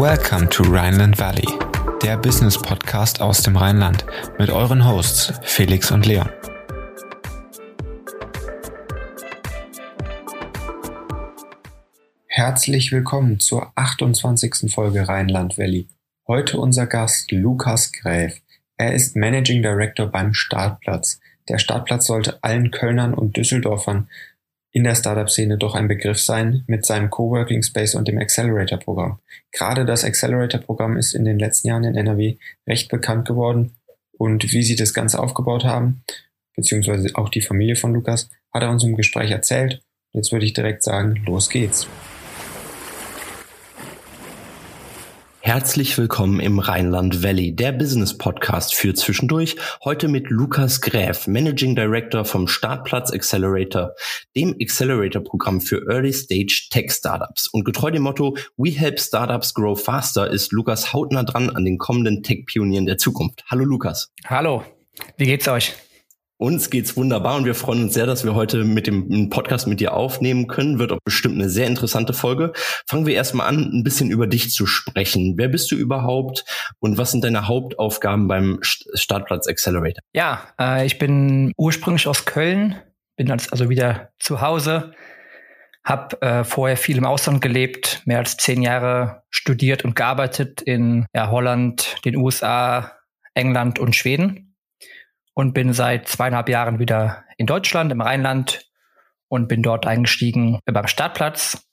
Welcome to Rhineland Valley, der Business Podcast aus dem Rheinland mit euren Hosts Felix und Leon. Herzlich willkommen zur 28. Folge Rheinland Valley. Heute unser Gast Lukas Gräf. Er ist Managing Director beim Startplatz. Der Startplatz sollte allen Kölnern und Düsseldorfern in der Startup-Szene doch ein Begriff sein mit seinem Coworking Space und dem Accelerator-Programm. Gerade das Accelerator-Programm ist in den letzten Jahren in NRW recht bekannt geworden und wie sie das Ganze aufgebaut haben, beziehungsweise auch die Familie von Lukas, hat er uns im Gespräch erzählt. Jetzt würde ich direkt sagen, los geht's. Herzlich willkommen im Rheinland Valley, der Business Podcast für zwischendurch. Heute mit Lukas Gräf, Managing Director vom Startplatz Accelerator, dem Accelerator Programm für Early Stage Tech Startups. Und getreu dem Motto We Help Startups Grow Faster ist Lukas hautnah dran an den kommenden Tech-Pionieren der Zukunft. Hallo Lukas. Hallo. Wie geht's euch? Uns geht's wunderbar und wir freuen uns sehr, dass wir heute mit dem Podcast mit dir aufnehmen können. Wird auch bestimmt eine sehr interessante Folge. Fangen wir erstmal an, ein bisschen über dich zu sprechen. Wer bist du überhaupt und was sind deine Hauptaufgaben beim Startplatz Accelerator? Ja, äh, ich bin ursprünglich aus Köln, bin also wieder zu Hause, habe äh, vorher viel im Ausland gelebt, mehr als zehn Jahre studiert und gearbeitet in ja, Holland, den USA, England und Schweden und bin seit zweieinhalb Jahren wieder in Deutschland, im Rheinland und bin dort eingestiegen beim Startplatz.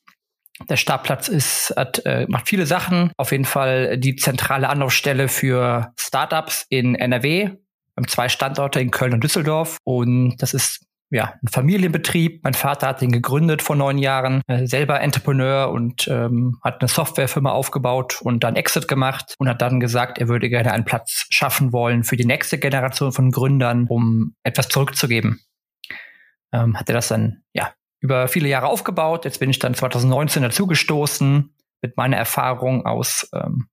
Der Startplatz ist, hat, äh, macht viele Sachen. Auf jeden Fall die zentrale Anlaufstelle für Startups in NRW. Wir haben zwei Standorte in Köln und Düsseldorf. Und das ist ja, ein Familienbetrieb. Mein Vater hat den gegründet vor neun Jahren, äh, selber Entrepreneur und ähm, hat eine Softwarefirma aufgebaut und dann Exit gemacht und hat dann gesagt, er würde gerne einen Platz schaffen wollen für die nächste Generation von Gründern, um etwas zurückzugeben. Ähm, hat er das dann ja über viele Jahre aufgebaut. Jetzt bin ich dann 2019 dazugestoßen mit meiner Erfahrung aus ähm,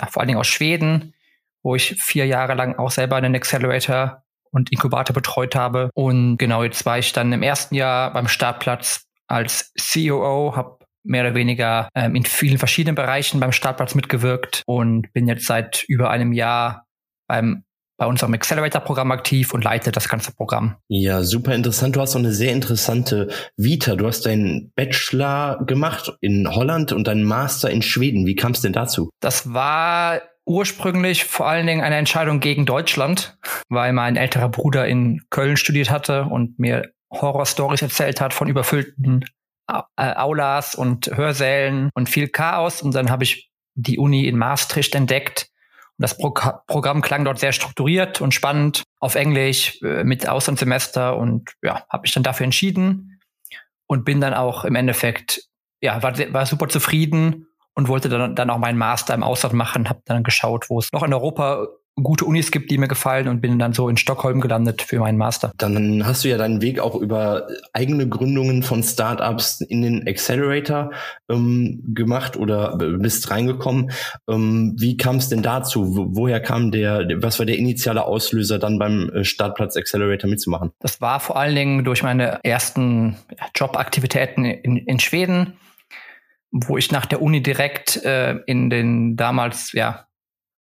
ja, vor allen Dingen aus Schweden, wo ich vier Jahre lang auch selber einen Accelerator und Inkubator betreut habe. Und genau, jetzt war ich dann im ersten Jahr beim Startplatz als COO, habe mehr oder weniger ähm, in vielen verschiedenen Bereichen beim Startplatz mitgewirkt und bin jetzt seit über einem Jahr beim bei unserem Accelerator-Programm aktiv und leite das ganze Programm. Ja, super interessant. Du hast auch eine sehr interessante Vita. Du hast deinen Bachelor gemacht in Holland und deinen Master in Schweden. Wie kam es denn dazu? Das war ursprünglich vor allen Dingen eine Entscheidung gegen Deutschland, weil mein älterer Bruder in Köln studiert hatte und mir Horrorstories erzählt hat von überfüllten äh, Aulas und Hörsälen und viel Chaos. Und dann habe ich die Uni in Maastricht entdeckt. Und das Pro Programm klang dort sehr strukturiert und spannend auf Englisch äh, mit Auslandssemester und ja, habe mich dann dafür entschieden und bin dann auch im Endeffekt ja war, war super zufrieden und wollte dann, dann auch meinen Master im Ausland machen, habe dann geschaut, wo es noch in Europa gute Unis gibt, die mir gefallen und bin dann so in Stockholm gelandet für meinen Master. Dann hast du ja deinen Weg auch über eigene Gründungen von Startups in den Accelerator ähm, gemacht oder bist reingekommen. Ähm, wie kam es denn dazu? Woher kam der, was war der initiale Auslöser dann beim äh, Startplatz Accelerator mitzumachen? Das war vor allen Dingen durch meine ersten Jobaktivitäten in, in Schweden wo ich nach der Uni direkt äh, in den damals ja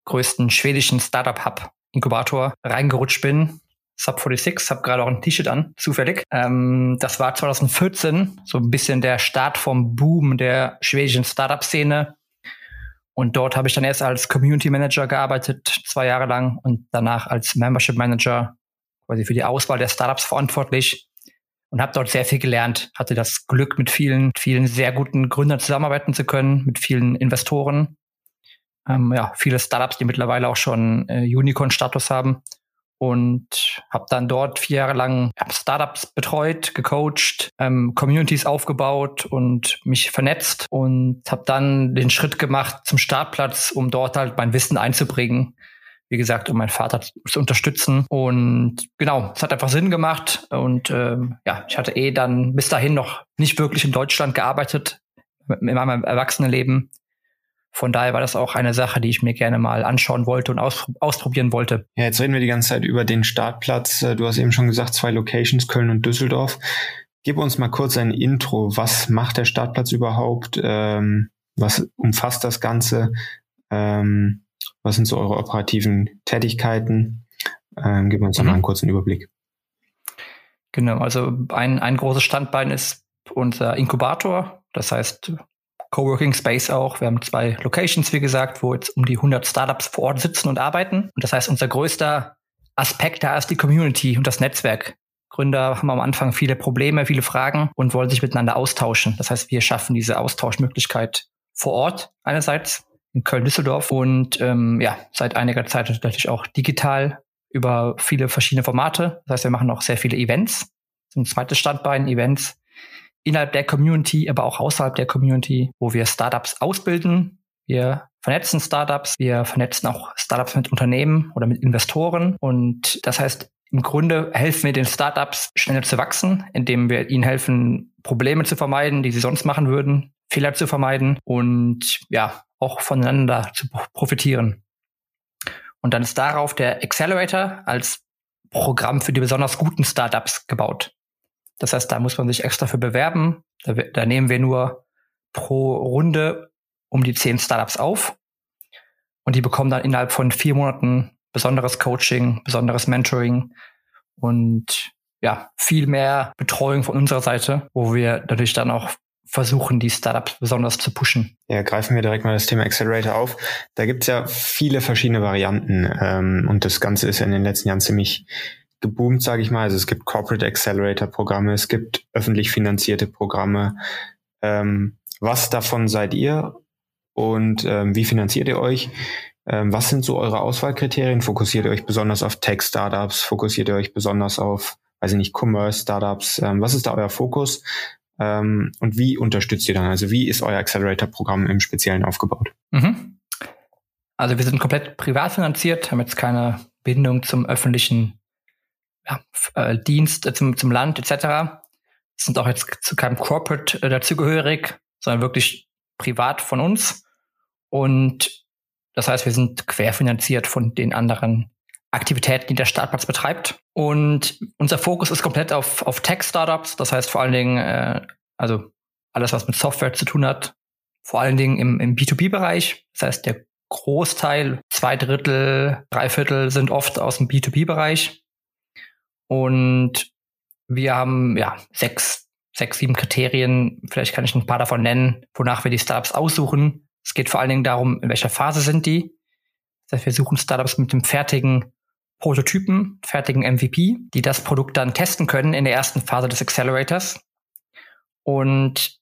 größten schwedischen Startup Hub Inkubator reingerutscht bin. Sub 46, habe gerade auch ein T-Shirt an, zufällig. Ähm, das war 2014, so ein bisschen der Start vom Boom der schwedischen Startup-Szene. Und dort habe ich dann erst als Community Manager gearbeitet, zwei Jahre lang, und danach als Membership Manager, quasi für die Auswahl der Startups verantwortlich und habe dort sehr viel gelernt. Hatte das Glück, mit vielen, vielen sehr guten Gründern zusammenarbeiten zu können, mit vielen Investoren. Ähm, ja, viele Startups, die mittlerweile auch schon äh, Unicorn-Status haben. Und habe dann dort vier Jahre lang Startups betreut, gecoacht, ähm, Communities aufgebaut und mich vernetzt und habe dann den Schritt gemacht zum Startplatz, um dort halt mein Wissen einzubringen wie gesagt, um meinen Vater zu unterstützen. Und genau, es hat einfach Sinn gemacht. Und ähm, ja, ich hatte eh dann bis dahin noch nicht wirklich in Deutschland gearbeitet in meinem Erwachsenenleben. Von daher war das auch eine Sache, die ich mir gerne mal anschauen wollte und aus, ausprobieren wollte. Ja, jetzt reden wir die ganze Zeit über den Startplatz. Äh, du hast eben schon gesagt, zwei Locations, Köln und Düsseldorf. Gib uns mal kurz ein Intro. Was macht der Startplatz überhaupt? Ähm, Was umfasst das Ganze? Ähm, was sind so eure operativen Tätigkeiten? Ähm, gib uns mhm. mal einen kurzen Überblick. Genau, also ein, ein großes Standbein ist unser Inkubator, das heißt Coworking Space auch. Wir haben zwei Locations, wie gesagt, wo jetzt um die 100 Startups vor Ort sitzen und arbeiten. Und das heißt, unser größter Aspekt da ist die Community und das Netzwerk. Gründer haben am Anfang viele Probleme, viele Fragen und wollen sich miteinander austauschen. Das heißt, wir schaffen diese Austauschmöglichkeit vor Ort einerseits in Köln-Düsseldorf und ähm, ja, seit einiger Zeit natürlich auch digital über viele verschiedene Formate. Das heißt, wir machen auch sehr viele Events. Ein zweites Standbein, Events innerhalb der Community, aber auch außerhalb der Community, wo wir Startups ausbilden. Wir vernetzen Startups, wir vernetzen auch Startups mit Unternehmen oder mit Investoren. Und das heißt, im Grunde helfen wir den Startups schneller zu wachsen, indem wir ihnen helfen, Probleme zu vermeiden, die sie sonst machen würden, Fehler zu vermeiden und ja, auch voneinander zu profitieren. Und dann ist darauf der Accelerator als Programm für die besonders guten Startups gebaut. Das heißt, da muss man sich extra für bewerben. Da, da nehmen wir nur pro Runde um die zehn Startups auf. Und die bekommen dann innerhalb von vier Monaten besonderes Coaching, besonderes Mentoring und ja, viel mehr Betreuung von unserer Seite, wo wir natürlich dann auch versuchen, die Startups besonders zu pushen. Ja, greifen wir direkt mal das Thema Accelerator auf. Da gibt es ja viele verschiedene Varianten ähm, und das Ganze ist in den letzten Jahren ziemlich geboomt, sage ich mal. Also es gibt Corporate Accelerator Programme, es gibt öffentlich finanzierte Programme. Ähm, was davon seid ihr und ähm, wie finanziert ihr euch? Ähm, was sind so eure Auswahlkriterien? Fokussiert ihr euch besonders auf Tech-Startups? Fokussiert ihr euch besonders auf, weiß ich nicht, Commerce-Startups? Ähm, was ist da euer Fokus? Ähm, und wie unterstützt ihr dann? Also wie ist euer Accelerator-Programm im Speziellen aufgebaut? Mhm. Also wir sind komplett privat finanziert, haben jetzt keine Bindung zum öffentlichen ja, äh, Dienst, äh, zum, zum Land etc. Sind auch jetzt zu keinem Corporate äh, dazugehörig, sondern wirklich privat von uns. Und das heißt, wir sind querfinanziert von den anderen Aktivitäten, die der Startplatz betreibt. Und unser Fokus ist komplett auf, auf Tech-Startups. Das heißt vor allen Dingen, äh, also alles, was mit Software zu tun hat, vor allen Dingen im, im B2B-Bereich. Das heißt, der Großteil, zwei Drittel, drei Viertel sind oft aus dem B2B-Bereich. Und wir haben ja sechs, sechs, sieben Kriterien. Vielleicht kann ich ein paar davon nennen, wonach wir die Startups aussuchen. Es geht vor allen Dingen darum, in welcher Phase sind die. Das heißt, wir suchen Startups mit dem fertigen Prototypen, fertigen MVP, die das Produkt dann testen können in der ersten Phase des Accelerators. Und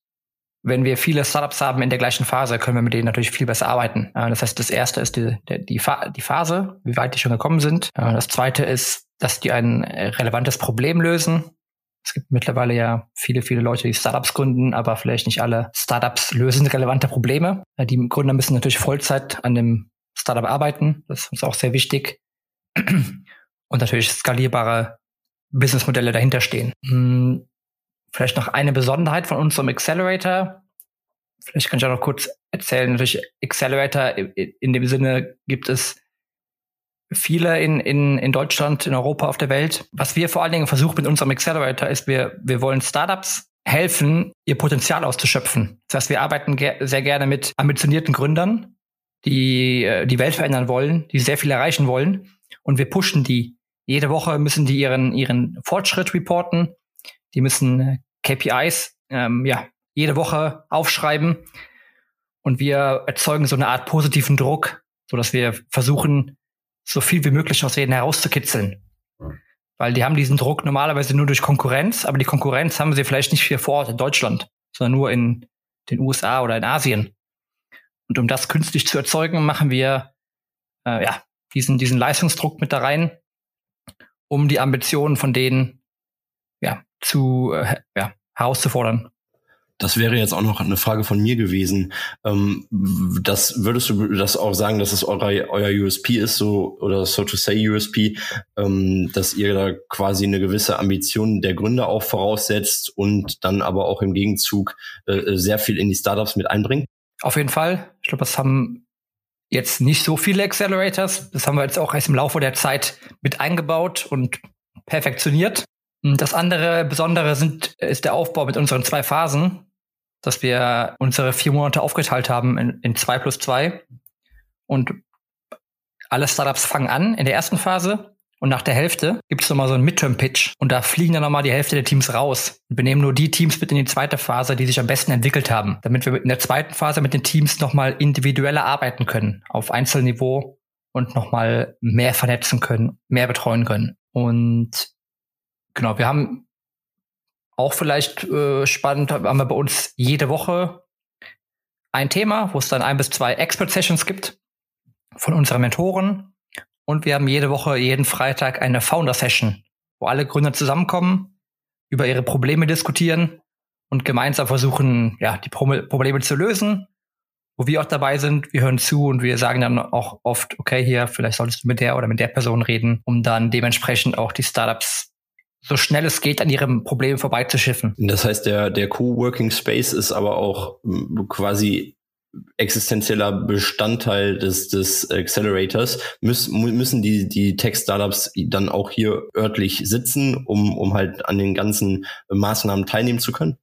wenn wir viele Startups haben in der gleichen Phase, können wir mit denen natürlich viel besser arbeiten. Das heißt, das erste ist die, die, die Phase, wie weit die schon gekommen sind. Das zweite ist, dass die ein relevantes Problem lösen. Es gibt mittlerweile ja viele, viele Leute, die Startups gründen, aber vielleicht nicht alle Startups lösen relevante Probleme. Die Gründer müssen natürlich Vollzeit an dem Startup arbeiten. Das ist uns auch sehr wichtig. Und natürlich skalierbare Businessmodelle dahinter stehen. Hm, vielleicht noch eine Besonderheit von unserem Accelerator. Vielleicht kann ich auch noch kurz erzählen. Natürlich Accelerator in dem Sinne gibt es viele in, in, in Deutschland, in Europa, auf der Welt. Was wir vor allen Dingen versuchen mit unserem Accelerator ist, wir, wir wollen Startups helfen, ihr Potenzial auszuschöpfen. Das heißt, wir arbeiten ge sehr gerne mit ambitionierten Gründern, die äh, die Welt verändern wollen, die sehr viel erreichen wollen. Und wir pushen die. Jede Woche müssen die ihren, ihren Fortschritt reporten. Die müssen äh, KPIs ähm, ja, jede Woche aufschreiben. Und wir erzeugen so eine Art positiven Druck, so dass wir versuchen, so viel wie möglich aus denen herauszukitzeln. Weil die haben diesen Druck normalerweise nur durch Konkurrenz, aber die Konkurrenz haben sie vielleicht nicht hier vor Ort in Deutschland, sondern nur in den USA oder in Asien. Und um das künstlich zu erzeugen, machen wir äh, ja diesen, diesen Leistungsdruck mit da rein, um die Ambitionen von denen ja, zu äh, ja, herauszufordern. Das wäre jetzt auch noch eine Frage von mir gewesen. Ähm, das würdest du das auch sagen, dass es euer, euer USP ist, so oder so to say USP, ähm, dass ihr da quasi eine gewisse Ambition der Gründer auch voraussetzt und dann aber auch im Gegenzug äh, sehr viel in die Startups mit einbringt? Auf jeden Fall. Ich glaube, das haben jetzt nicht so viele Accelerators. Das haben wir jetzt auch erst im Laufe der Zeit mit eingebaut und perfektioniert. Das andere Besondere sind, ist der Aufbau mit unseren zwei Phasen. dass wir unsere vier Monate aufgeteilt haben in, in zwei plus zwei und alle Startups fangen an in der ersten Phase und nach der Hälfte gibt es nochmal so einen Midterm-Pitch und da fliegen dann nochmal die Hälfte der Teams raus. Und wir nehmen nur die Teams mit in die zweite Phase, die sich am besten entwickelt haben, damit wir in der zweiten Phase mit den Teams nochmal individueller arbeiten können, auf Einzelniveau und nochmal mehr vernetzen können, mehr betreuen können. Und genau, wir haben auch vielleicht äh, spannend, haben wir bei uns jede Woche ein Thema, wo es dann ein bis zwei Expert-Sessions gibt von unseren Mentoren. Und wir haben jede Woche, jeden Freitag eine Founder-Session, wo alle Gründer zusammenkommen, über ihre Probleme diskutieren und gemeinsam versuchen, ja, die Pro Probleme zu lösen. Wo wir auch dabei sind, wir hören zu und wir sagen dann auch oft, okay, hier, vielleicht solltest du mit der oder mit der Person reden, um dann dementsprechend auch die Startups so schnell es geht an ihrem Problem vorbeizuschiffen. Das heißt, der, der Co-Working Space ist aber auch quasi existenzieller Bestandteil des, des Accelerators. Müß, müssen die, die Tech-Startups dann auch hier örtlich sitzen, um, um halt an den ganzen Maßnahmen teilnehmen zu können?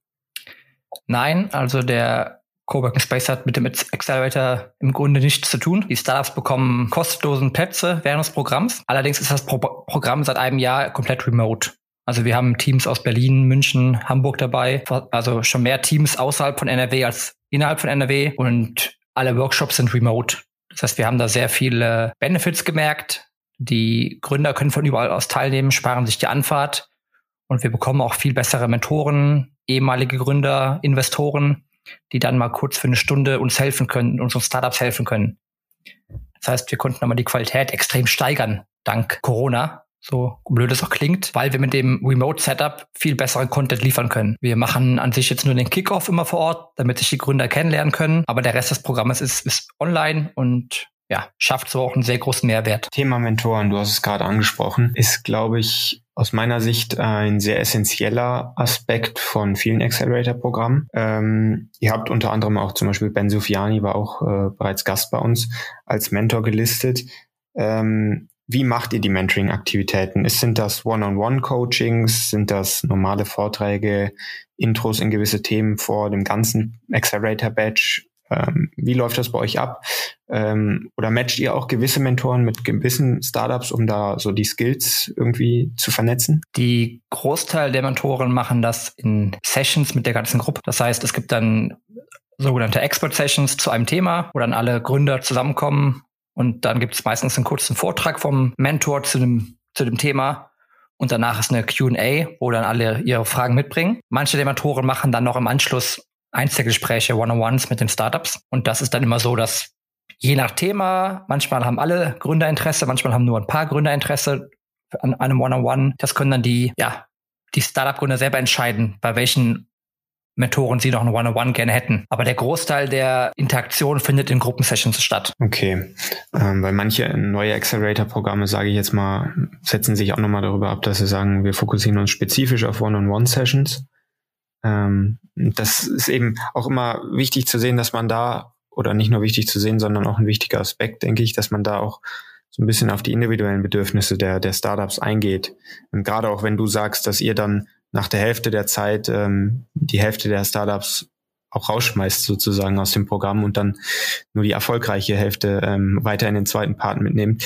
Nein, also der Coworking Space hat mit dem Accelerator im Grunde nichts zu tun. Die Startups bekommen kostenlosen Plätze während des Programms. Allerdings ist das Pro Programm seit einem Jahr komplett remote. Also wir haben Teams aus Berlin, München, Hamburg dabei. Also schon mehr Teams außerhalb von NRW als innerhalb von NRW und alle Workshops sind remote. Das heißt, wir haben da sehr viele Benefits gemerkt. Die Gründer können von überall aus teilnehmen, sparen sich die Anfahrt und wir bekommen auch viel bessere Mentoren, ehemalige Gründer, Investoren, die dann mal kurz für eine Stunde uns helfen können, unseren Startups helfen können. Das heißt, wir konnten nochmal die Qualität extrem steigern, dank Corona so blöd es auch klingt, weil wir mit dem Remote-Setup viel besseren Content liefern können. Wir machen an sich jetzt nur den Kickoff immer vor Ort, damit sich die Gründer kennenlernen können, aber der Rest des Programmes ist, ist online und ja, schafft so auch einen sehr großen Mehrwert. Thema Mentoren, du hast es gerade angesprochen, ist, glaube ich, aus meiner Sicht ein sehr essentieller Aspekt von vielen Accelerator-Programmen. Ähm, ihr habt unter anderem auch zum Beispiel Ben Sufiani war auch äh, bereits Gast bei uns als Mentor gelistet. Ähm, wie macht ihr die Mentoring-Aktivitäten? Sind das One-on-One-Coachings? Sind das normale Vorträge, Intros in gewisse Themen vor dem ganzen Accelerator-Badge? Ähm, wie läuft das bei euch ab? Ähm, oder matcht ihr auch gewisse Mentoren mit gewissen Startups, um da so die Skills irgendwie zu vernetzen? Die Großteil der Mentoren machen das in Sessions mit der ganzen Gruppe. Das heißt, es gibt dann sogenannte Expert Sessions zu einem Thema, wo dann alle Gründer zusammenkommen und dann gibt es meistens einen kurzen Vortrag vom Mentor zu dem, zu dem Thema. Und danach ist eine QA, wo dann alle ihre Fragen mitbringen. Manche der Mentoren machen dann noch im Anschluss Einzelgespräche, One-on-Ones mit den Startups. Und das ist dann immer so, dass je nach Thema, manchmal haben alle Gründer Interesse, manchmal haben nur ein paar Gründer Interesse an einem One-on-One. Das können dann die, ja, die Startup-Gründer selber entscheiden, bei welchen Mentoren sie noch ein One-on-One gerne hätten. Aber der Großteil der Interaktion findet in Gruppensessions statt. Okay, ähm, weil manche neue Accelerator-Programme, sage ich jetzt mal, setzen sich auch nochmal darüber ab, dass sie sagen, wir fokussieren uns spezifisch auf One-on-One-Sessions. Ähm, das ist eben auch immer wichtig zu sehen, dass man da, oder nicht nur wichtig zu sehen, sondern auch ein wichtiger Aspekt, denke ich, dass man da auch so ein bisschen auf die individuellen Bedürfnisse der, der Startups eingeht. Und gerade auch wenn du sagst, dass ihr dann nach der Hälfte der Zeit ähm, die Hälfte der Startups auch rausschmeißt sozusagen aus dem Programm und dann nur die erfolgreiche Hälfte ähm, weiter in den zweiten Part mitnimmt.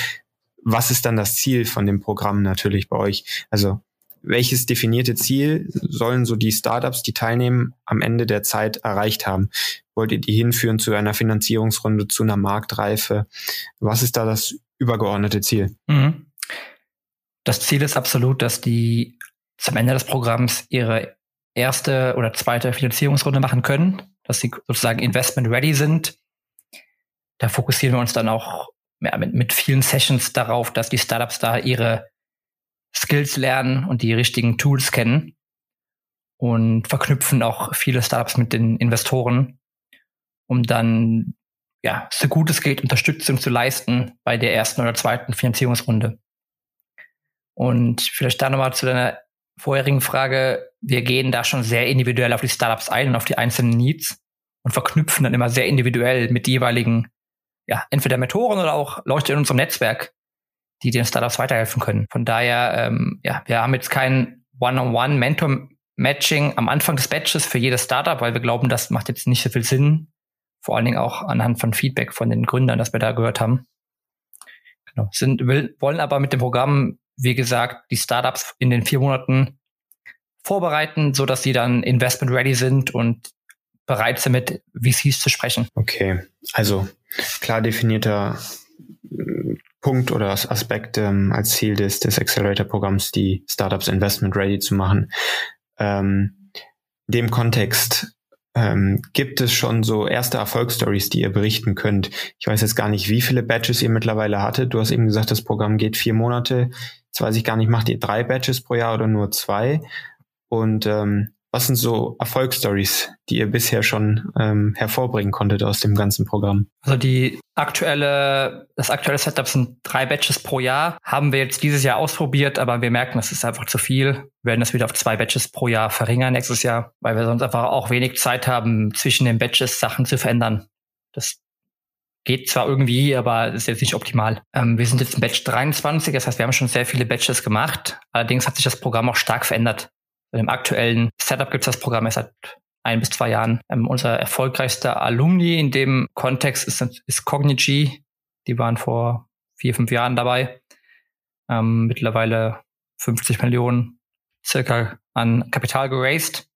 Was ist dann das Ziel von dem Programm natürlich bei euch? Also welches definierte Ziel sollen so die Startups, die teilnehmen, am Ende der Zeit erreicht haben? Wollt ihr die hinführen zu einer Finanzierungsrunde, zu einer Marktreife? Was ist da das übergeordnete Ziel? Mhm. Das Ziel ist absolut, dass die zum Ende des Programms ihre erste oder zweite Finanzierungsrunde machen können, dass sie sozusagen investment ready sind. Da fokussieren wir uns dann auch ja, mit, mit vielen Sessions darauf, dass die Startups da ihre Skills lernen und die richtigen Tools kennen und verknüpfen auch viele Startups mit den Investoren, um dann ja, so gut es geht, Unterstützung zu leisten bei der ersten oder zweiten Finanzierungsrunde. Und vielleicht da nochmal zu deiner vorherigen Frage, wir gehen da schon sehr individuell auf die Startups ein und auf die einzelnen Needs und verknüpfen dann immer sehr individuell mit jeweiligen, ja, entweder Mentoren oder auch Leute in unserem Netzwerk, die den Startups weiterhelfen können. Von daher, ähm, ja, wir haben jetzt keinen One-on-One-Mentor Matching am Anfang des Batches für jedes Startup, weil wir glauben, das macht jetzt nicht so viel Sinn. Vor allen Dingen auch anhand von Feedback von den Gründern, das wir da gehört haben. Genau. Sind, will, wollen aber mit dem Programm, wie gesagt, die Startups in den vier Monaten vorbereiten, so dass sie dann investment ready sind und bereit sind, mit VCs zu sprechen. Okay, also klar definierter äh, Punkt oder Aspekt ähm, als Ziel des, des Accelerator-Programms, die Startups investment ready zu machen. Ähm, dem Kontext ähm, gibt es schon so erste Erfolgsstories, die ihr berichten könnt. Ich weiß jetzt gar nicht, wie viele Batches ihr mittlerweile hattet. Du hast eben gesagt, das Programm geht vier Monate. Jetzt weiß ich gar nicht, macht ihr drei Batches pro Jahr oder nur zwei? Und ähm, was sind so Erfolgsstories, die ihr bisher schon ähm, hervorbringen konntet aus dem ganzen Programm? Also die aktuelle, das aktuelle Setup sind drei Batches pro Jahr. Haben wir jetzt dieses Jahr ausprobiert, aber wir merken, das ist einfach zu viel. Wir werden das wieder auf zwei Batches pro Jahr verringern nächstes Jahr, weil wir sonst einfach auch wenig Zeit haben, zwischen den Batches Sachen zu verändern. Das geht zwar irgendwie, aber ist jetzt nicht optimal. Ähm, wir sind jetzt im Batch 23, das heißt, wir haben schon sehr viele Batches gemacht. Allerdings hat sich das Programm auch stark verändert. Im aktuellen Setup gibt es das Programm erst seit ein bis zwei Jahren. Ähm, unser erfolgreichster Alumni in dem Kontext ist, ist Cognigy. Die waren vor vier, fünf Jahren dabei. Ähm, mittlerweile 50 Millionen circa an Kapital geraced.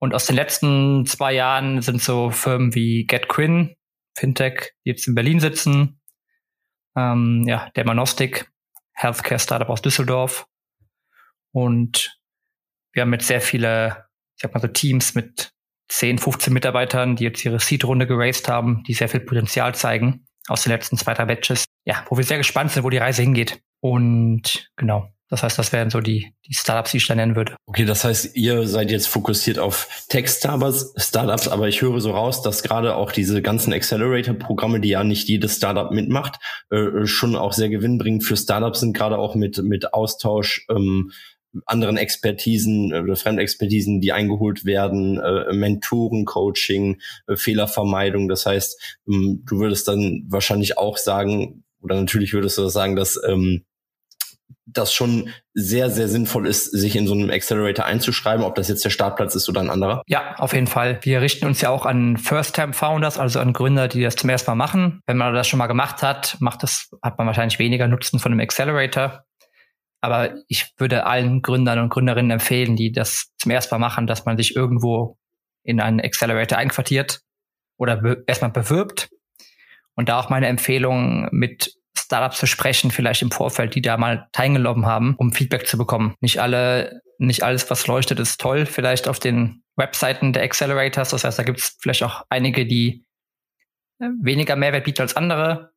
Und aus den letzten zwei Jahren sind so Firmen wie GetQuinn, Fintech, die jetzt in Berlin sitzen, ähm, ja, Dermanostik, Healthcare Startup aus Düsseldorf und wir haben jetzt sehr viele, ich sag mal so Teams mit 10, 15 Mitarbeitern, die jetzt ihre Seed-Runde geraced haben, die sehr viel Potenzial zeigen aus den letzten zwei, drei Batches. Ja, wo wir sehr gespannt sind, wo die Reise hingeht. Und genau, das heißt, das wären so die, die Startups, die ich da nennen würde. Okay, das heißt, ihr seid jetzt fokussiert auf Tech-Startups, Startups, aber ich höre so raus, dass gerade auch diese ganzen Accelerator-Programme, die ja nicht jedes Startup mitmacht, äh, schon auch sehr gewinnbringend für Startups sind, gerade auch mit, mit Austausch ähm, anderen Expertisen oder Fremdexpertisen, die eingeholt werden, äh, Mentoren, Coaching, äh, Fehlervermeidung. Das heißt, ähm, du würdest dann wahrscheinlich auch sagen, oder natürlich würdest du sagen, dass ähm, das schon sehr, sehr sinnvoll ist, sich in so einem Accelerator einzuschreiben, ob das jetzt der Startplatz ist oder ein anderer? Ja, auf jeden Fall. Wir richten uns ja auch an First-Time-Founders, also an Gründer, die das zum ersten Mal machen. Wenn man das schon mal gemacht hat, macht das, hat man wahrscheinlich weniger Nutzen von einem Accelerator. Aber ich würde allen Gründern und Gründerinnen empfehlen, die das zum ersten Mal machen, dass man sich irgendwo in einen Accelerator einquartiert oder be erstmal bewirbt. Und da auch meine Empfehlung, mit Startups zu sprechen, vielleicht im Vorfeld, die da mal teilgenommen haben, um Feedback zu bekommen. Nicht alle, nicht alles, was leuchtet, ist toll, vielleicht auf den Webseiten der Accelerators. Das heißt, da gibt es vielleicht auch einige, die äh, weniger Mehrwert bieten als andere.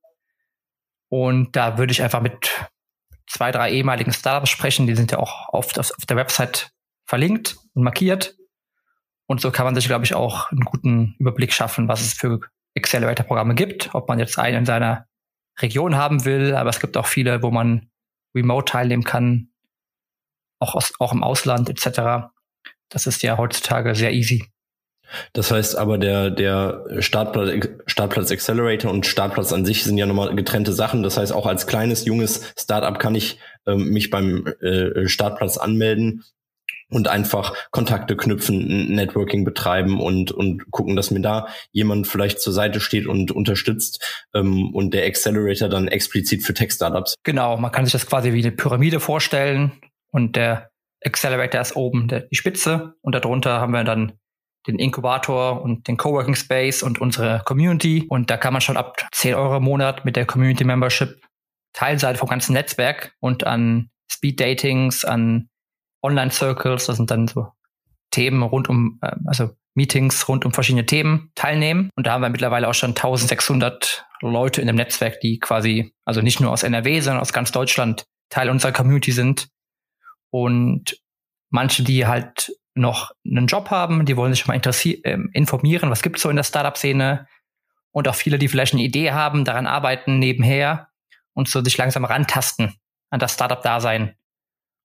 Und da würde ich einfach mit zwei, drei ehemaligen Startups sprechen. Die sind ja auch oft auf, auf der Website verlinkt und markiert. Und so kann man sich, glaube ich, auch einen guten Überblick schaffen, was es für Accelerator-Programme gibt, ob man jetzt einen in seiner Region haben will, aber es gibt auch viele, wo man remote teilnehmen kann, auch, aus, auch im Ausland etc. Das ist ja heutzutage sehr easy. Das heißt aber, der, der Startplatz, Startplatz Accelerator und Startplatz an sich sind ja nochmal getrennte Sachen. Das heißt, auch als kleines, junges Startup kann ich ähm, mich beim äh, Startplatz anmelden und einfach Kontakte knüpfen, Networking betreiben und, und gucken, dass mir da jemand vielleicht zur Seite steht und unterstützt ähm, und der Accelerator dann explizit für Tech-Startups. Genau, man kann sich das quasi wie eine Pyramide vorstellen und der Accelerator ist oben der, die Spitze und darunter haben wir dann den Inkubator und den Coworking Space und unsere Community. Und da kann man schon ab 10 Euro im Monat mit der Community Membership Teil sein vom ganzen Netzwerk und an Speed Datings, an Online Circles, das sind dann so Themen rund um, äh, also Meetings rund um verschiedene Themen teilnehmen. Und da haben wir mittlerweile auch schon 1600 Leute in dem Netzwerk, die quasi, also nicht nur aus NRW, sondern aus ganz Deutschland Teil unserer Community sind. Und manche, die halt noch einen Job haben, die wollen sich mal äh, informieren, was gibt's so in der Startup-Szene und auch viele, die vielleicht eine Idee haben, daran arbeiten nebenher und so sich langsam rantasten an das Startup-Dasein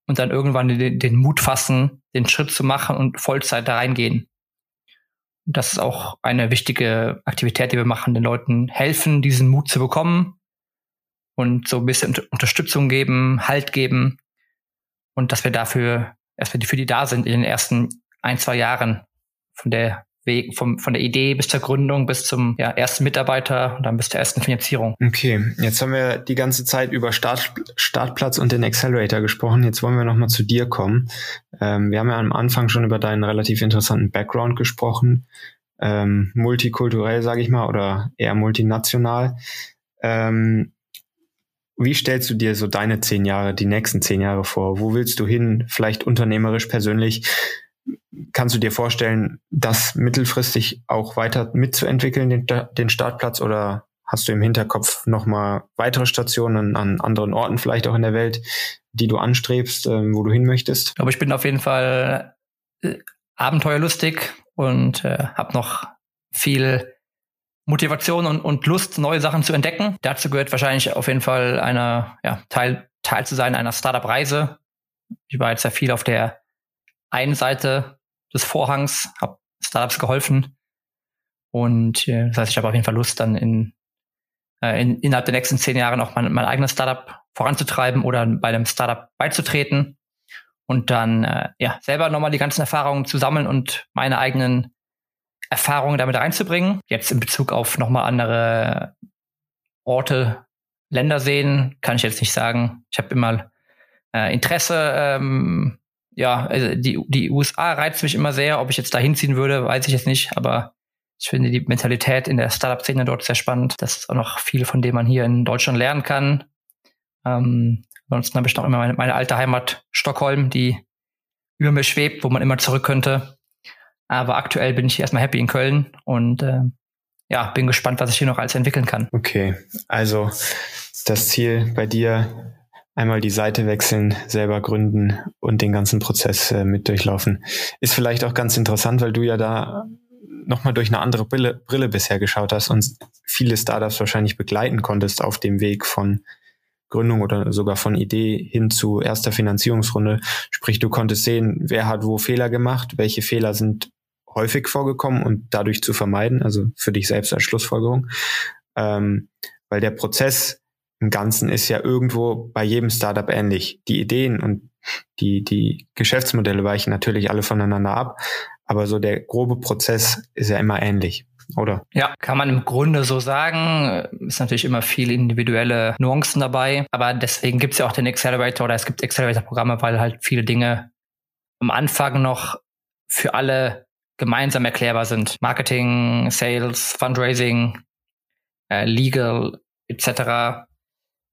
und dann irgendwann den, den, Mut fassen, den Schritt zu machen und Vollzeit da reingehen. Und das ist auch eine wichtige Aktivität, die wir machen, den Leuten helfen, diesen Mut zu bekommen und so ein bisschen Unterstützung geben, Halt geben und dass wir dafür erstmal die für die da sind in den ersten ein, zwei Jahren von der vom, von der Idee bis zur Gründung, bis zum ja, ersten Mitarbeiter und dann bis zur ersten Finanzierung. Okay, jetzt haben wir die ganze Zeit über Start, Startplatz und den Accelerator gesprochen. Jetzt wollen wir nochmal zu dir kommen. Ähm, wir haben ja am Anfang schon über deinen relativ interessanten Background gesprochen. Ähm, multikulturell, sage ich mal, oder eher multinational. Ähm, wie stellst du dir so deine zehn Jahre, die nächsten zehn Jahre vor? Wo willst du hin? Vielleicht unternehmerisch, persönlich? Kannst du dir vorstellen, das mittelfristig auch weiter mitzuentwickeln, den, den Startplatz, oder hast du im Hinterkopf nochmal weitere Stationen an anderen Orten, vielleicht auch in der Welt, die du anstrebst, äh, wo du hin möchtest? Ich glaube, ich bin auf jeden Fall äh, abenteuerlustig und äh, habe noch viel Motivation und, und Lust, neue Sachen zu entdecken. Dazu gehört wahrscheinlich auf jeden Fall einer, ja, Teil, Teil zu sein einer Startup-Reise. Ich war jetzt sehr viel auf der einen Seite des Vorhangs, habe Startups geholfen. Und äh, das heißt, ich habe auf jeden Fall Lust, dann in, äh, in, innerhalb der nächsten zehn Jahren auch mein, mein eigenes Startup voranzutreiben oder bei einem Startup beizutreten und dann äh, ja selber nochmal die ganzen Erfahrungen zu sammeln und meine eigenen Erfahrungen damit reinzubringen. Jetzt in Bezug auf nochmal andere Orte, Länder sehen, kann ich jetzt nicht sagen. Ich habe immer äh, Interesse. Ähm, ja, also die, die USA reizt mich immer sehr. Ob ich jetzt da hinziehen würde, weiß ich jetzt nicht. Aber ich finde die Mentalität in der Startup-Szene dort sehr spannend. Das ist auch noch viel, von dem man hier in Deutschland lernen kann. Ähm, ansonsten habe ich noch immer meine, meine alte Heimat Stockholm, die über mir schwebt, wo man immer zurück könnte. Aber aktuell bin ich erstmal happy in Köln und äh, ja, bin gespannt, was ich hier noch alles entwickeln kann. Okay, also das Ziel bei dir, einmal die Seite wechseln, selber gründen und den ganzen Prozess äh, mit durchlaufen. Ist vielleicht auch ganz interessant, weil du ja da nochmal durch eine andere Brille, Brille bisher geschaut hast und viele Startups wahrscheinlich begleiten konntest auf dem Weg von Gründung oder sogar von Idee hin zu erster Finanzierungsrunde. Sprich, du konntest sehen, wer hat wo Fehler gemacht, welche Fehler sind häufig vorgekommen und dadurch zu vermeiden, also für dich selbst als Schlussfolgerung. Ähm, weil der Prozess im Ganzen ist ja irgendwo bei jedem Startup ähnlich. Die Ideen und die, die Geschäftsmodelle weichen natürlich alle voneinander ab, aber so der grobe Prozess ist ja immer ähnlich oder? Ja, kann man im Grunde so sagen. Ist natürlich immer viel individuelle Nuancen dabei. Aber deswegen gibt es ja auch den Accelerator oder es gibt Accelerator-Programme, weil halt viele Dinge am Anfang noch für alle gemeinsam erklärbar sind. Marketing, Sales, Fundraising, äh, Legal etc.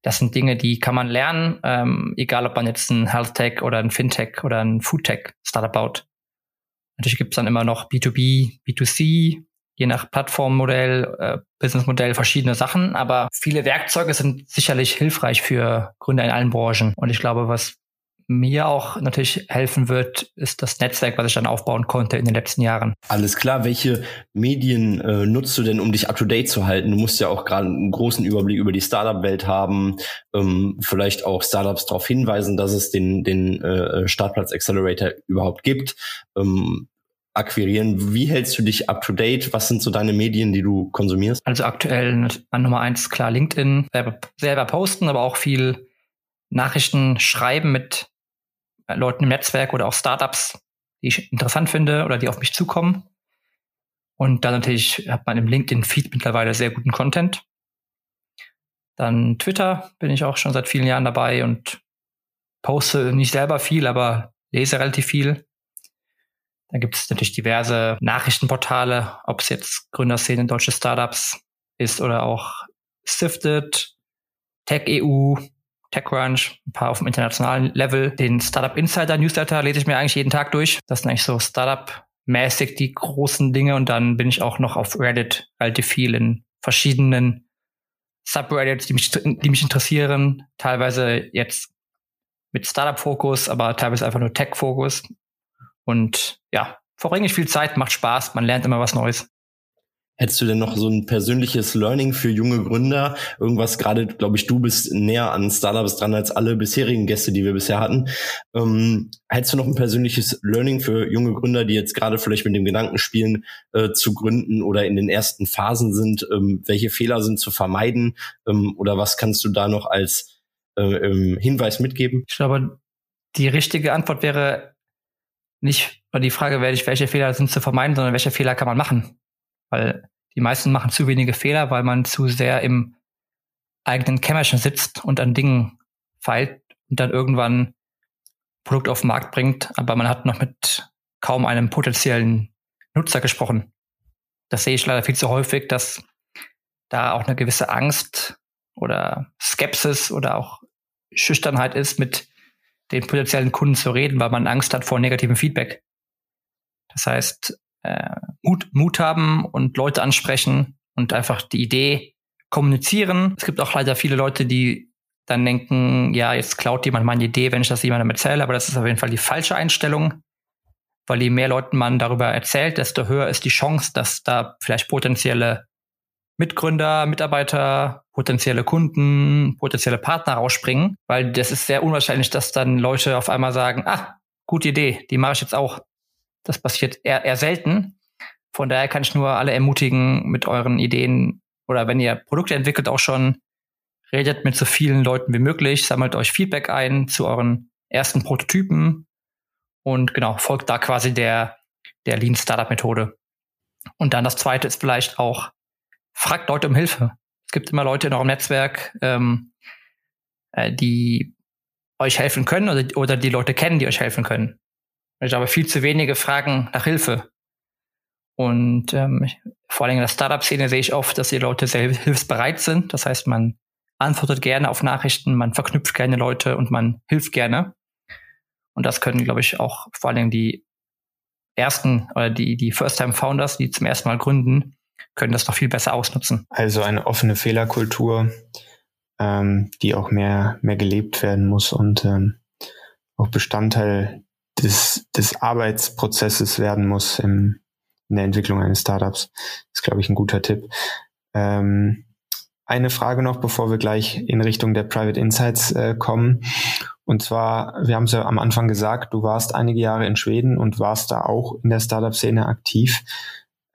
Das sind Dinge, die kann man lernen, ähm, egal ob man jetzt ein Health Tech oder ein Fintech oder ein Food Tech Startup baut. Natürlich gibt es dann immer noch B2B, B2C, je nach Plattformmodell, äh, Businessmodell verschiedene Sachen, aber viele Werkzeuge sind sicherlich hilfreich für Gründer in allen Branchen. Und ich glaube, was mir auch natürlich helfen wird, ist das Netzwerk, was ich dann aufbauen konnte in den letzten Jahren. Alles klar. Welche Medien äh, nutzt du denn, um dich up to date zu halten? Du musst ja auch gerade einen großen Überblick über die Startup-Welt haben, ähm, vielleicht auch Startups darauf hinweisen, dass es den, den äh, Startplatz Accelerator überhaupt gibt. Ähm, akquirieren. Wie hältst du dich up to date? Was sind so deine Medien, die du konsumierst? Also aktuell an Nummer eins klar LinkedIn, selber, selber posten, aber auch viel Nachrichten schreiben mit Leuten im Netzwerk oder auch Startups, die ich interessant finde oder die auf mich zukommen. Und dann natürlich hat man im LinkedIn-Feed mittlerweile sehr guten Content. Dann Twitter bin ich auch schon seit vielen Jahren dabei und poste nicht selber viel, aber lese relativ viel. Da gibt es natürlich diverse Nachrichtenportale, ob es jetzt Gründerszenen, deutsche Startups ist oder auch Sifted, TechEU, TechCrunch, ein paar auf dem internationalen Level. Den Startup Insider Newsletter lese ich mir eigentlich jeden Tag durch. Das sind eigentlich so Startup-mäßig die großen Dinge. Und dann bin ich auch noch auf Reddit relativ viel in verschiedenen Subreddits, die mich, die mich interessieren. Teilweise jetzt mit Startup-Fokus, aber teilweise einfach nur Tech-Fokus. Und ja, verbringe ich viel Zeit, macht Spaß, man lernt immer was Neues. Hättest du denn noch so ein persönliches Learning für junge Gründer? Irgendwas gerade, glaube ich, du bist näher an Startups dran als alle bisherigen Gäste, die wir bisher hatten. Ähm, hättest du noch ein persönliches Learning für junge Gründer, die jetzt gerade vielleicht mit dem Gedanken spielen, äh, zu gründen oder in den ersten Phasen sind? Ähm, welche Fehler sind zu vermeiden? Ähm, oder was kannst du da noch als äh, ähm, Hinweis mitgeben? Ich glaube, die richtige Antwort wäre nicht die Frage, welche Fehler sind zu vermeiden, sondern welche Fehler kann man machen. Weil die meisten machen zu wenige Fehler, weil man zu sehr im eigenen Kämmerchen sitzt und an Dingen feilt und dann irgendwann Produkt auf den Markt bringt, aber man hat noch mit kaum einem potenziellen Nutzer gesprochen. Das sehe ich leider viel zu häufig, dass da auch eine gewisse Angst oder Skepsis oder auch Schüchternheit ist, mit den potenziellen Kunden zu reden, weil man Angst hat vor negativem Feedback. Das heißt, äh, Mut, Mut haben und Leute ansprechen und einfach die Idee kommunizieren. Es gibt auch leider viele Leute, die dann denken, ja, jetzt klaut jemand meine Idee, wenn ich das jemandem erzähle, aber das ist auf jeden Fall die falsche Einstellung, weil je mehr Leuten man darüber erzählt, desto höher ist die Chance, dass da vielleicht potenzielle Mitgründer, Mitarbeiter, potenzielle Kunden, potenzielle Partner rausspringen, weil das ist sehr unwahrscheinlich, dass dann Leute auf einmal sagen, ah, gute Idee, die mache ich jetzt auch. Das passiert eher, eher selten. Von daher kann ich nur alle ermutigen, mit euren Ideen oder wenn ihr Produkte entwickelt, auch schon redet mit so vielen Leuten wie möglich, sammelt euch Feedback ein zu euren ersten Prototypen und genau, folgt da quasi der, der Lean Startup Methode. Und dann das zweite ist vielleicht auch fragt Leute um Hilfe. Es gibt immer Leute in eurem Netzwerk, ähm, äh, die euch helfen können oder, oder die Leute kennen, die euch helfen können. Ich habe viel zu wenige Fragen nach Hilfe. Und ähm, vor allem in der Startup-Szene sehe ich oft, dass die Leute sehr hilfsbereit sind. Das heißt, man antwortet gerne auf Nachrichten, man verknüpft gerne Leute und man hilft gerne. Und das können, glaube ich, auch vor allem die ersten oder die, die First-Time-Founders, die zum ersten Mal gründen, können das noch viel besser ausnutzen. Also eine offene Fehlerkultur, ähm, die auch mehr, mehr gelebt werden muss und ähm, auch Bestandteil des, des Arbeitsprozesses werden muss im, in der Entwicklung eines Startups. Das ist, glaube ich, ein guter Tipp. Ähm, eine Frage noch, bevor wir gleich in Richtung der Private Insights äh, kommen. Und zwar, wir haben es ja am Anfang gesagt, du warst einige Jahre in Schweden und warst da auch in der Startup-Szene aktiv.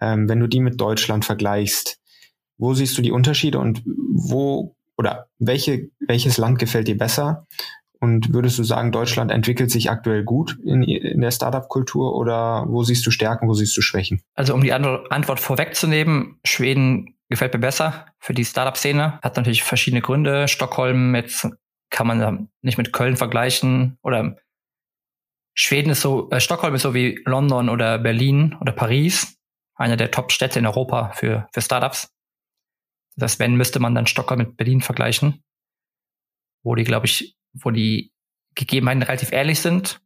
Ähm, wenn du die mit Deutschland vergleichst, wo siehst du die Unterschiede und wo oder welche, welches Land gefällt dir besser? Und würdest du sagen, Deutschland entwickelt sich aktuell gut in, in der Startup-Kultur oder wo siehst du Stärken, wo siehst du Schwächen? Also um die Antwort vorwegzunehmen, Schweden gefällt mir besser für die Startup-Szene. Hat natürlich verschiedene Gründe. Stockholm jetzt kann man nicht mit Köln vergleichen oder Schweden ist so, äh, Stockholm ist so wie London oder Berlin oder Paris eine der Top-Städte in Europa für, für Startups. Das wenn, müsste man dann Stockholm mit Berlin vergleichen, wo die, glaube ich, wo die Gegebenheiten relativ ehrlich sind.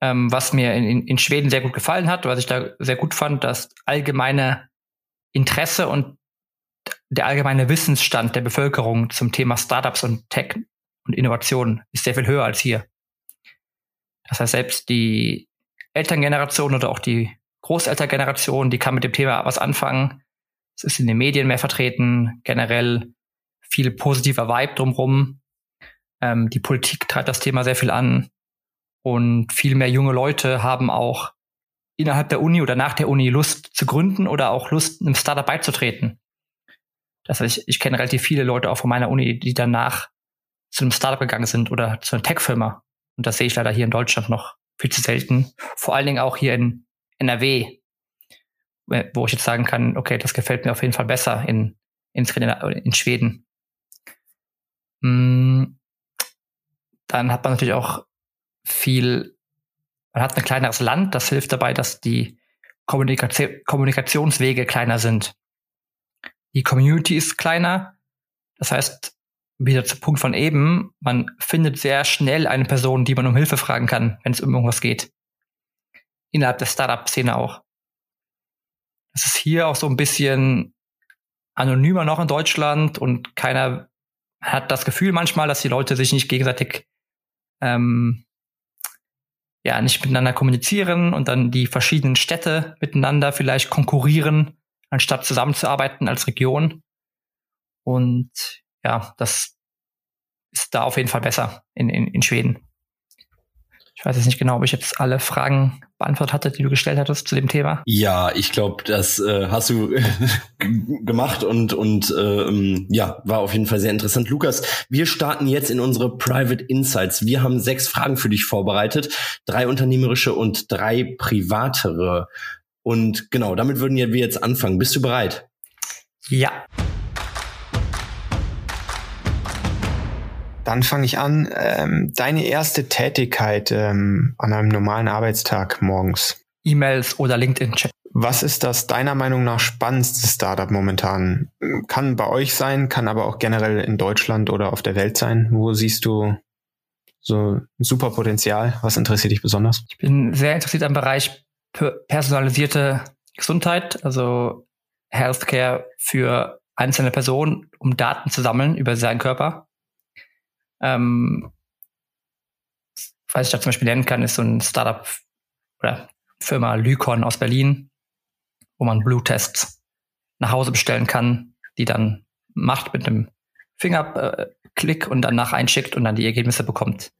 Ähm, was mir in, in Schweden sehr gut gefallen hat, was ich da sehr gut fand, das allgemeine Interesse und der allgemeine Wissensstand der Bevölkerung zum Thema Startups und Tech und Innovation ist sehr viel höher als hier. Das heißt, selbst die Elterngeneration oder auch die Großeltergeneration, die kann mit dem Thema was anfangen. Es ist in den Medien mehr vertreten, generell viel positiver Vibe drumherum. Ähm, die Politik treibt das Thema sehr viel an und viel mehr junge Leute haben auch innerhalb der Uni oder nach der Uni Lust zu gründen oder auch Lust, einem Startup beizutreten. Das heißt, ich, ich kenne relativ viele Leute auch von meiner Uni, die danach zu einem Startup gegangen sind oder zu einer Tech-Firma. Und das sehe ich leider hier in Deutschland noch viel zu selten. Vor allen Dingen auch hier in, NRW, wo ich jetzt sagen kann, okay, das gefällt mir auf jeden Fall besser in, in, in Schweden. Mm, dann hat man natürlich auch viel, man hat ein kleineres Land, das hilft dabei, dass die Kommunikation, Kommunikationswege kleiner sind. Die Community ist kleiner, das heißt, wieder zum Punkt von eben, man findet sehr schnell eine Person, die man um Hilfe fragen kann, wenn es um irgendwas geht innerhalb der Startup-Szene auch. Das ist hier auch so ein bisschen anonymer noch in Deutschland und keiner hat das Gefühl manchmal, dass die Leute sich nicht gegenseitig ähm, ja nicht miteinander kommunizieren und dann die verschiedenen Städte miteinander vielleicht konkurrieren, anstatt zusammenzuarbeiten als Region. Und ja, das ist da auf jeden Fall besser in, in, in Schweden. Ich weiß jetzt nicht genau, ob ich jetzt alle Fragen beantwortet hatte, die du gestellt hattest zu dem Thema. Ja, ich glaube, das äh, hast du gemacht und und ähm, ja, war auf jeden Fall sehr interessant. Lukas, wir starten jetzt in unsere Private Insights. Wir haben sechs Fragen für dich vorbereitet, drei unternehmerische und drei privatere. Und genau, damit würden wir jetzt anfangen. Bist du bereit? Ja. Dann fange ich an. Ähm, deine erste Tätigkeit ähm, an einem normalen Arbeitstag morgens. E-Mails oder LinkedIn-Chat. Was ist das deiner Meinung nach spannendste Startup momentan? Kann bei euch sein, kann aber auch generell in Deutschland oder auf der Welt sein. Wo siehst du so super Potenzial? Was interessiert dich besonders? Ich bin sehr interessiert am Bereich personalisierte Gesundheit, also Healthcare für einzelne Personen, um Daten zu sammeln über seinen Körper. Ähm, was ich da zum Beispiel nennen kann, ist so ein Startup oder Firma Lycon aus Berlin, wo man Bluttests nach Hause bestellen kann, die dann macht mit einem Fingerklick und danach einschickt und dann die Ergebnisse bekommt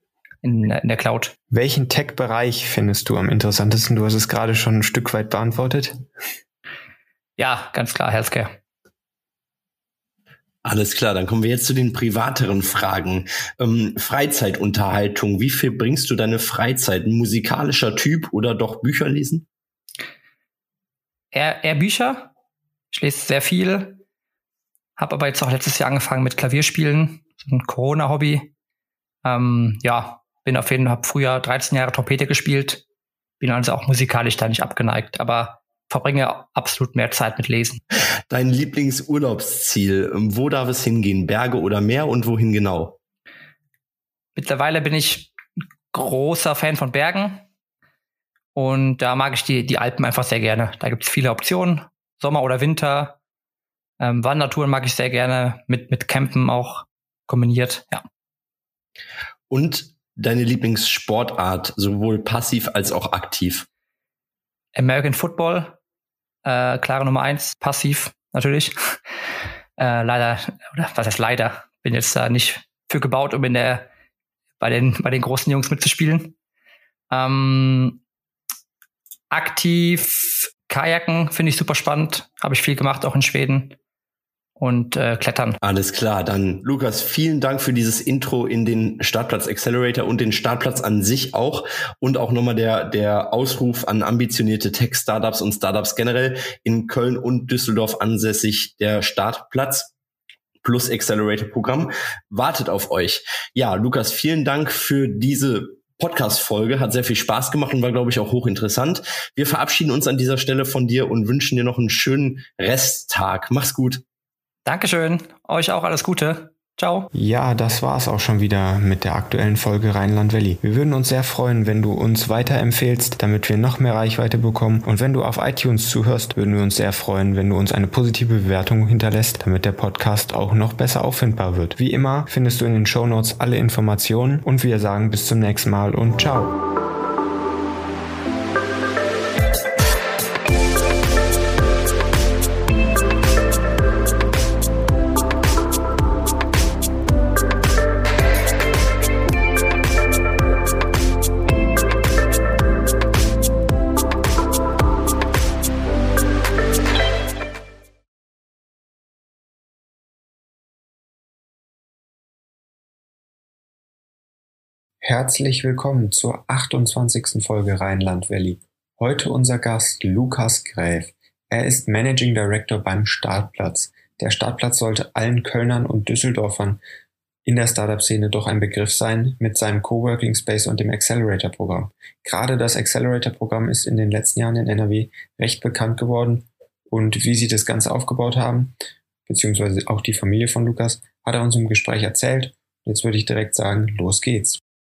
in, in der Cloud. Welchen Tech-Bereich findest du am interessantesten? Du hast es gerade schon ein Stück weit beantwortet. Ja, ganz klar, Healthcare. Alles klar, dann kommen wir jetzt zu den privateren Fragen. Ähm, Freizeitunterhaltung, wie viel bringst du deine Freizeit? Ein musikalischer Typ oder doch Bücher lesen? Eher, eher Bücher. Ich lese sehr viel. Habe aber jetzt auch letztes Jahr angefangen mit Klavierspielen. So ein Corona-Hobby. Ähm, ja, bin auf jeden Fall, habe früher 13 Jahre Trompete gespielt. Bin also auch musikalisch da nicht abgeneigt. Aber verbringe absolut mehr Zeit mit Lesen. Dein Lieblingsurlaubsziel, ähm, wo darf es hingehen? Berge oder Meer und wohin genau? Mittlerweile bin ich großer Fan von Bergen und da mag ich die, die Alpen einfach sehr gerne. Da gibt es viele Optionen, Sommer oder Winter. Ähm, Wandertouren mag ich sehr gerne, mit, mit Campen auch kombiniert, ja. Und deine Lieblingssportart, sowohl passiv als auch aktiv? American Football äh, klare Nummer eins, passiv natürlich. äh, leider, oder was heißt leider, bin jetzt da nicht für gebaut, um in der bei den bei den großen Jungs mitzuspielen. Ähm, aktiv Kajaken finde ich super spannend, habe ich viel gemacht, auch in Schweden und äh, klettern. Alles klar, dann Lukas, vielen Dank für dieses Intro in den Startplatz Accelerator und den Startplatz an sich auch und auch nochmal der der Ausruf an ambitionierte Tech Startups und Startups generell in Köln und Düsseldorf ansässig der Startplatz plus Accelerator Programm wartet auf euch. Ja, Lukas, vielen Dank für diese Podcast-Folge. Hat sehr viel Spaß gemacht und war, glaube ich, auch hochinteressant. Wir verabschieden uns an dieser Stelle von dir und wünschen dir noch einen schönen Resttag. Mach's gut. Dankeschön. Euch auch alles Gute. Ciao. Ja, das war's auch schon wieder mit der aktuellen Folge Rheinland Valley. Wir würden uns sehr freuen, wenn du uns weiterempfehlst, damit wir noch mehr Reichweite bekommen. Und wenn du auf iTunes zuhörst, würden wir uns sehr freuen, wenn du uns eine positive Bewertung hinterlässt, damit der Podcast auch noch besser auffindbar wird. Wie immer findest du in den Show Notes alle Informationen und wir sagen bis zum nächsten Mal und ciao. Herzlich willkommen zur 28. Folge Rheinland Valley. Heute unser Gast Lukas Gräf. Er ist Managing Director beim Startplatz. Der Startplatz sollte allen Kölnern und Düsseldorfern in der Startup-Szene doch ein Begriff sein mit seinem Coworking Space und dem Accelerator-Programm. Gerade das Accelerator-Programm ist in den letzten Jahren in NRW recht bekannt geworden und wie sie das Ganze aufgebaut haben, beziehungsweise auch die Familie von Lukas, hat er uns im Gespräch erzählt. Jetzt würde ich direkt sagen, los geht's.